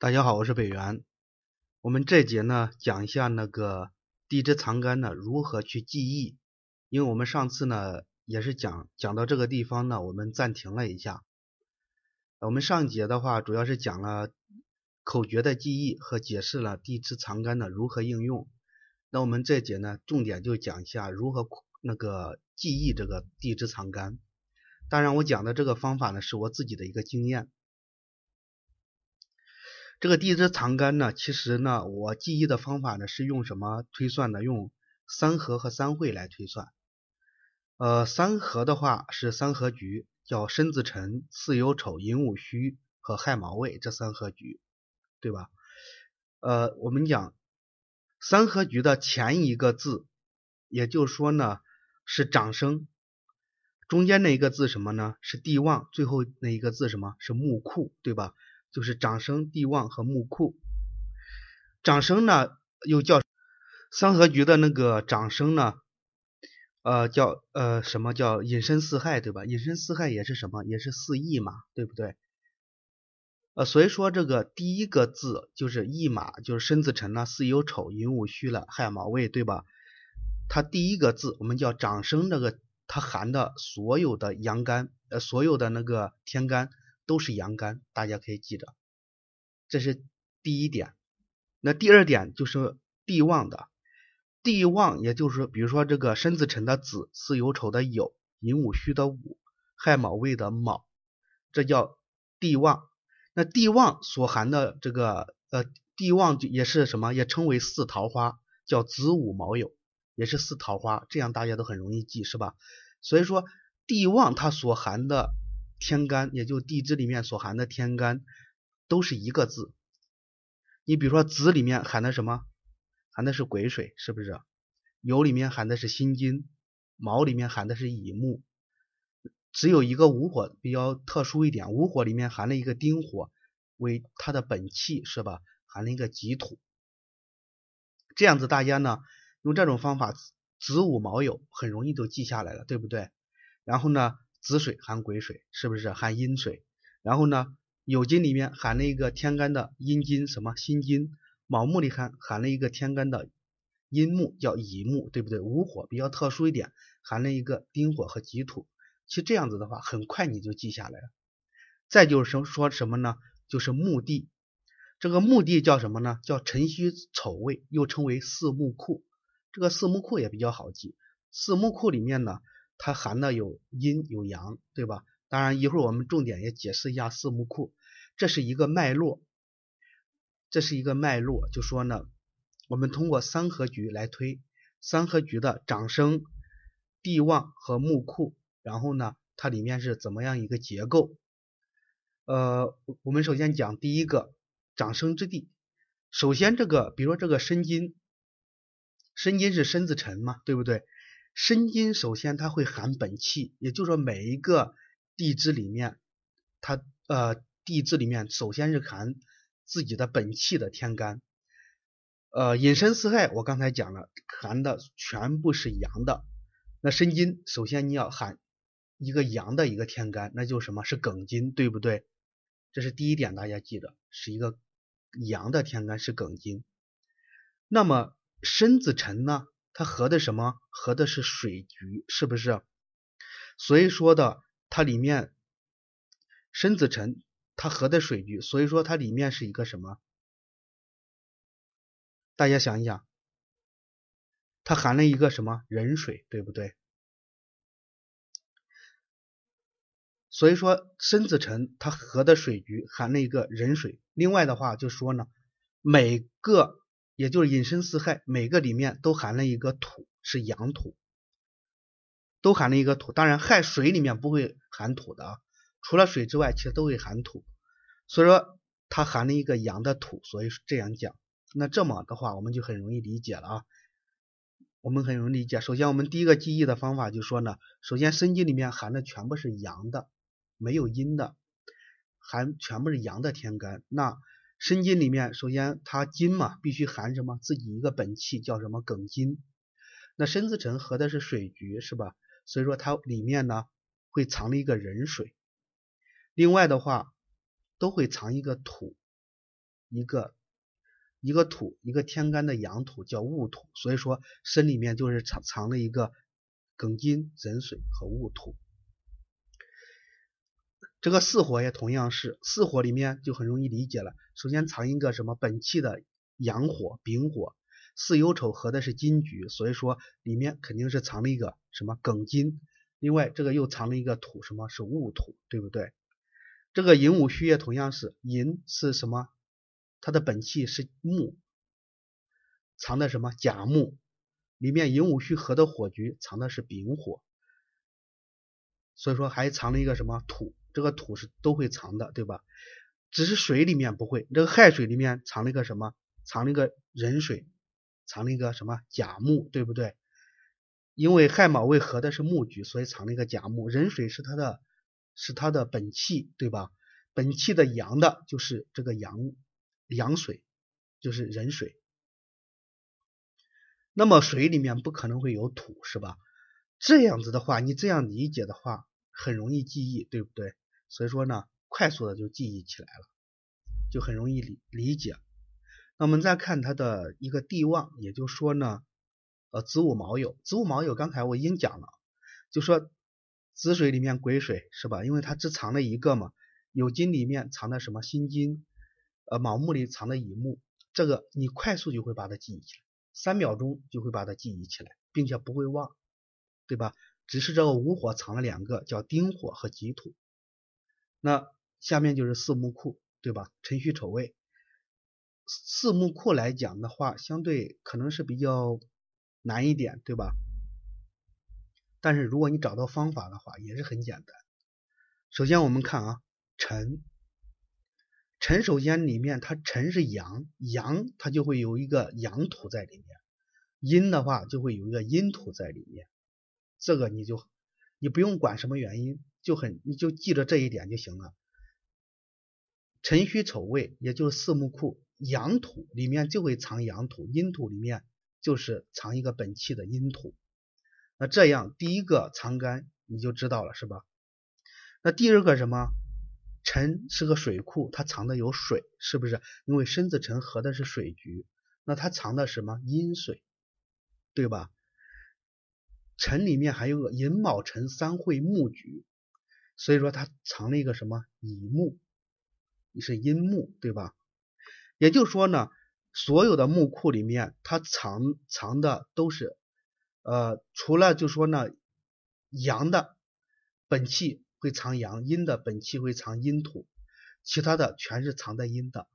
大家好，我是北元。我们这节呢讲一下那个地支藏干呢如何去记忆。因为我们上次呢也是讲讲到这个地方呢，我们暂停了一下。我们上节的话主要是讲了口诀的记忆和解释了地支藏干的如何应用。那我们这节呢重点就讲一下如何那个记忆这个地支藏干。当然我讲的这个方法呢是我自己的一个经验。这个地支藏干呢，其实呢，我记忆的方法呢是用什么推算的？用三合和三会来推算。呃，三合的话是三合局，叫申子辰、巳酉丑、寅午戌和亥卯未这三合局，对吧？呃，我们讲三合局的前一个字，也就是说呢是长生，中间那一个字什么呢？是地旺，最后那一个字什么是木库，对吧？就是长生、地旺和木库。长生呢，又叫三合局的那个长生呢，呃，叫呃什么叫隐身四害，对吧？隐身四害也是什么？也是四役嘛，对不对？呃，所以说这个第一个字就是驿马，就是申子辰了、巳酉丑、寅午戌了、亥卯未，对吧？它第一个字我们叫长生，这个它含的所有的阳干，呃，所有的那个天干。都是阳干，大家可以记着，这是第一点。那第二点就是地旺的，地旺也就是，比如说这个申子辰的子，巳酉丑的酉，寅午戌的午，亥卯未的卯，这叫地旺。那地旺所含的这个呃地旺也是什么？也称为四桃花，叫子午卯酉，也是四桃花，这样大家都很容易记，是吧？所以说地旺它所含的。天干也就地支里面所含的天干都是一个字。你比如说子里面含的什么？含的是癸水，是不是？酉里面含的是辛金，卯里面含的是乙木。只有一个午火比较特殊一点，午火里面含了一个丁火为它的本气，是吧？含了一个己土。这样子大家呢用这种方法子午卯酉很容易就记下来了，对不对？然后呢？子水含癸水，是不是含阴水？然后呢，酉金里面含了一个天干的阴金，什么辛金；卯木里含含了一个天干的阴木，叫乙木，对不对？午火比较特殊一点，含了一个丁火和己土。其实这样子的话，很快你就记下来了。再就是说什么呢？就是墓地，这个墓地叫什么呢？叫辰戌丑未，又称为四墓库。这个四墓库也比较好记，四墓库里面呢。它含的有阴有阳，对吧？当然，一会儿我们重点也解释一下四木库，这是一个脉络，这是一个脉络。就说呢，我们通过三合局来推三合局的长生、地旺和木库，然后呢，它里面是怎么样一个结构？呃，我们首先讲第一个长生之地。首先，这个比如说这个申金，申金是申子辰嘛，对不对？申金首先它会含本气，也就是说每一个地支里面，它呃地支里面首先是含自己的本气的天干，呃引申四害我刚才讲了，含的全部是阳的。那申金首先你要含一个阳的一个天干，那就是什么是庚金，对不对？这是第一点，大家记得是一个阳的天干是庚金。那么申子辰呢？它合的什么？合的是水局，是不是？所以说的，它里面申子辰，它合的水局，所以说它里面是一个什么？大家想一想，它含了一个什么壬水，对不对？所以说申子辰它合的水局含了一个壬水。另外的话就说呢，每个。也就是引申四害，每个里面都含了一个土，是阳土，都含了一个土。当然，亥水里面不会含土的啊，除了水之外，其实都会含土。所以说它含了一个阳的土，所以这样讲。那这么的话，我们就很容易理解了啊。我们很容易理解。首先，我们第一个记忆的方法就说呢，首先申金里面含的全部是阳的，没有阴的，含全部是阳的天干。那申金里面，首先它金嘛，必须含什么？自己一个本气叫什么？庚金。那申子辰合的是水局，是吧？所以说它里面呢会藏了一个壬水。另外的话，都会藏一个土。一个一个土，一个天干的阳土叫戊土，所以说身里面就是藏藏了一个庚金、壬水和戊土。这个巳火也同样是，巳火里面就很容易理解了。首先藏一个什么本气的阳火、丙火，巳酉丑合的是金局，所以说里面肯定是藏了一个什么庚金。另外这个又藏了一个土，什么是戊土，对不对？这个寅午戌也同样是，寅是什么？它的本气是木，藏的什么甲木？里面寅午戌合的火局藏的是丙火，所以说还藏了一个什么土？这个土是都会藏的，对吧？只是水里面不会。这个亥水里面藏了一个什么？藏了一个壬水，藏了一个什么甲木，对不对？因为亥卯未合的是木局，所以藏了一个甲木。壬水是它的，是它的本气，对吧？本气的阳的就是这个阳阳水，就是壬水。那么水里面不可能会有土，是吧？这样子的话，你这样理解的话，很容易记忆，对不对？所以说呢，快速的就记忆起来了，就很容易理理解。那我们再看它的一个地旺，也就说呢，呃，子午卯酉，子午卯酉，刚才我已经讲了，就说子水里面癸水是吧？因为它只藏了一个嘛，酉金里面藏的什么辛金，呃，卯木里藏的乙木，这个你快速就会把它记忆起来，三秒钟就会把它记忆起来，并且不会忘，对吧？只是这个午火藏了两个，叫丁火和己土。那下面就是四木库，对吧？辰戌丑未，四木库来讲的话，相对可能是比较难一点，对吧？但是如果你找到方法的话，也是很简单。首先我们看啊，辰，辰首先里面它辰是阳，阳它就会有一个阳土在里面，阴的话就会有一个阴土在里面，这个你就你不用管什么原因。就很，你就记着这一点就行了。辰戌丑未，也就是四木库，阳土里面就会藏阳土，阴土里面就是藏一个本气的阴土。那这样第一个藏干你就知道了，是吧？那第二个什么？辰是个水库，它藏的有水，是不是？因为申子辰合的是水局，那它藏的什么？阴水，对吧？辰里面还有个寅卯辰三会木局。所以说它藏了一个什么乙木，你是阴木，对吧？也就是说呢，所有的木库里面，它藏藏的都是，呃，除了就说呢，阳的本气会藏阳，阴的本气会藏阴土，其他的全是藏在阴的，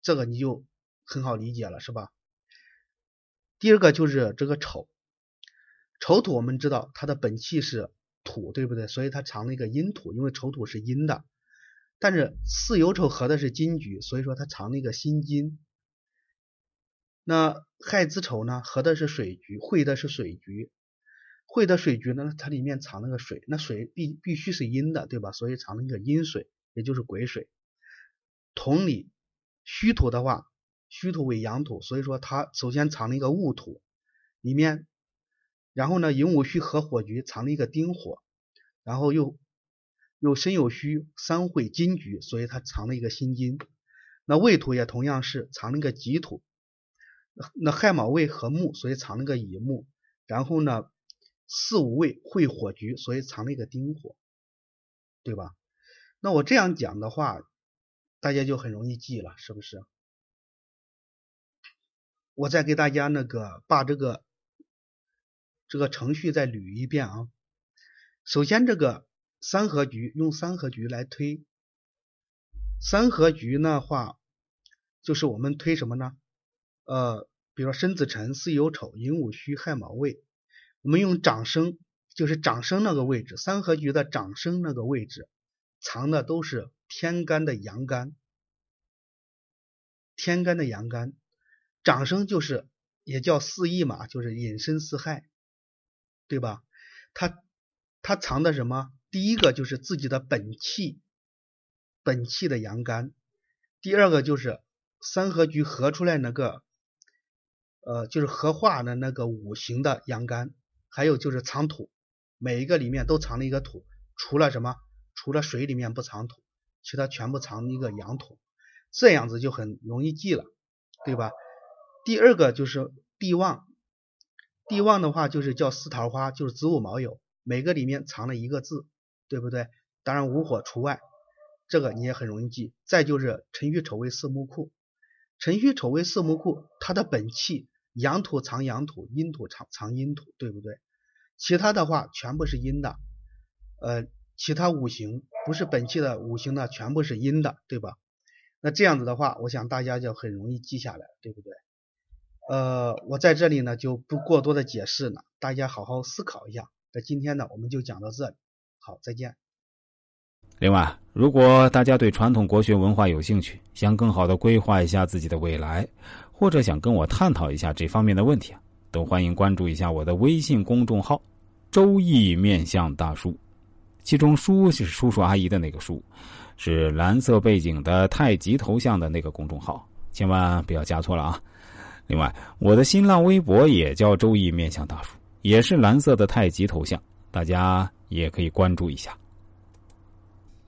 这个你就很好理解了，是吧？第二个就是这个丑，丑土我们知道它的本气是。土对不对？所以它藏了一个阴土，因为丑土是阴的。但是巳酉丑合的是金局，所以说它藏了一个辛金。那亥子丑呢，合的是水局，会的是水局。会的水局呢，它里面藏了个水，那水必必须是阴的，对吧？所以藏了一个阴水，也就是癸水。同理，戌土的话，戌土为阳土，所以说它首先藏了一个戊土，里面。然后呢，寅午戌合火局藏了一个丁火，然后又又申酉戌三会金局，所以它藏了一个辛金。那未土也同样是藏了一个己土，那亥卯未合木，所以藏了个乙木。然后呢，巳午未会火局，所以藏了一个丁火，对吧？那我这样讲的话，大家就很容易记了，是不是？我再给大家那个把这个。这个程序再捋一遍啊。首先，这个三合局用三合局来推。三合局的话，就是我们推什么呢？呃，比如说申子辰、巳酉丑、寅午戌、亥卯未，我们用长生，就是长生那个位置，三合局的长生那个位置藏的都是天干的阳干，天干的阳干，长生就是也叫四义嘛，就是引申四害。对吧？他他藏的什么？第一个就是自己的本气，本气的阳干。第二个就是三合局合出来那个，呃，就是合化的那个五行的阳干。还有就是藏土，每一个里面都藏了一个土，除了什么？除了水里面不藏土，其他全部藏一个阳土。这样子就很容易记了，对吧？第二个就是地旺，地旺的话就是叫四桃花，就是子午卯酉，每个里面藏了一个字，对不对？当然午火除外，这个你也很容易记。再就是辰戌丑未四木库，辰戌丑未四木库，它的本气阳土藏阳土，阴土藏藏阴土，对不对？其他的话全部是阴的，呃，其他五行不是本气的五行呢，全部是阴的，对吧？那这样子的话，我想大家就很容易记下来，对不对？呃，我在这里呢就不过多的解释了，大家好好思考一下。那今天呢，我们就讲到这里，好，再见。另外，如果大家对传统国学文化有兴趣，想更好的规划一下自己的未来，或者想跟我探讨一下这方面的问题，都欢迎关注一下我的微信公众号“周易面相大叔”，其中“叔”是叔叔阿姨的那个“叔”。是蓝色背景的太极头像的那个公众号，千万不要加错了啊！另外，我的新浪微博也叫“周易面相大叔”，也是蓝色的太极头像，大家也可以关注一下。